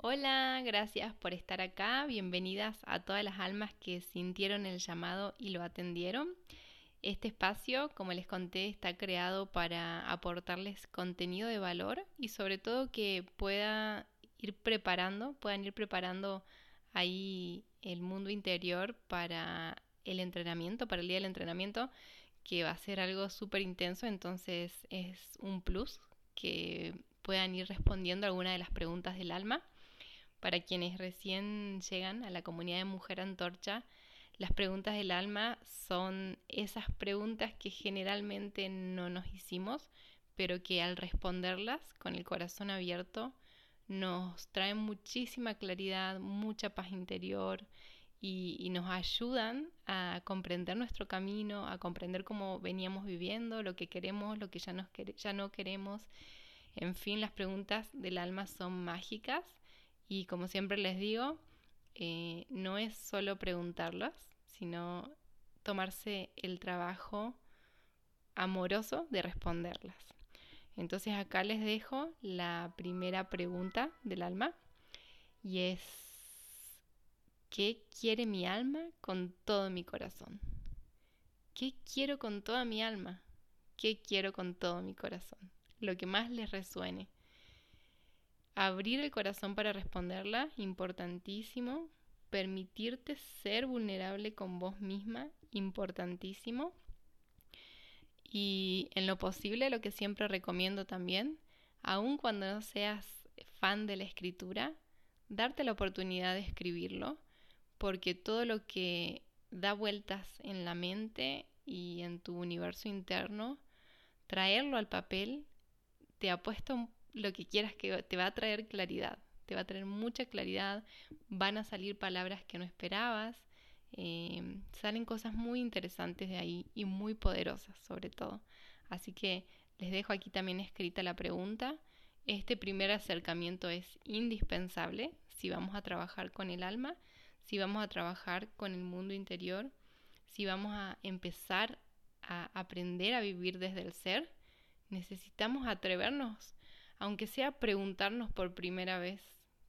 Hola, gracias por estar acá. Bienvenidas a todas las almas que sintieron el llamado y lo atendieron. Este espacio, como les conté, está creado para aportarles contenido de valor y sobre todo que pueda ir preparando, puedan ir preparando ahí el mundo interior para el entrenamiento, para el día del entrenamiento, que va a ser algo súper intenso, entonces es un plus que puedan ir respondiendo alguna de las preguntas del alma. Para quienes recién llegan a la comunidad de Mujer Antorcha, las preguntas del alma son esas preguntas que generalmente no nos hicimos, pero que al responderlas con el corazón abierto nos traen muchísima claridad, mucha paz interior y, nos ayudan a comprender nuestro camino, a comprender cómo veníamos viviendo, lo que queremos, lo que ya, no queremos. En fin, las preguntas del alma son mágicas y como siempre les digo, eh, no es solo preguntarlas, sino tomarse el trabajo amoroso de responderlas. Entonces acá les dejo la primera pregunta del alma y es, ¿qué quiere mi alma con todo mi corazón? ¿Qué quiero con toda mi alma? ¿Qué quiero con todo mi corazón? lo que más les resuene. Abrir el corazón para responderla, importantísimo. Permitirte ser vulnerable con vos misma, importantísimo. Y en lo posible, lo que siempre recomiendo también, aun cuando no seas fan de la escritura, darte la oportunidad de escribirlo, porque todo lo que da vueltas en la mente y en tu universo interno, traerlo al papel te apuesto lo que quieras que te va a traer claridad, te va a traer mucha claridad, van a salir palabras que no esperabas, em, salen cosas muy interesantes de ahí y muy poderosas sobre todo. Así que les dejo aquí también escrita la pregunta. Este primer acercamiento es indispensable si vamos a trabajar con el alma, si vamos a trabajar con el mundo interior, si vamos a empezar a aprender a vivir desde el ser Necesitamos atrevernos, aunque sea preguntarnos por primera vez,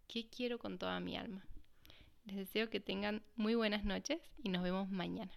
¿qué quiero con toda mi alma? Les deseo que tengan muy buenas noches y nos vemos mañana.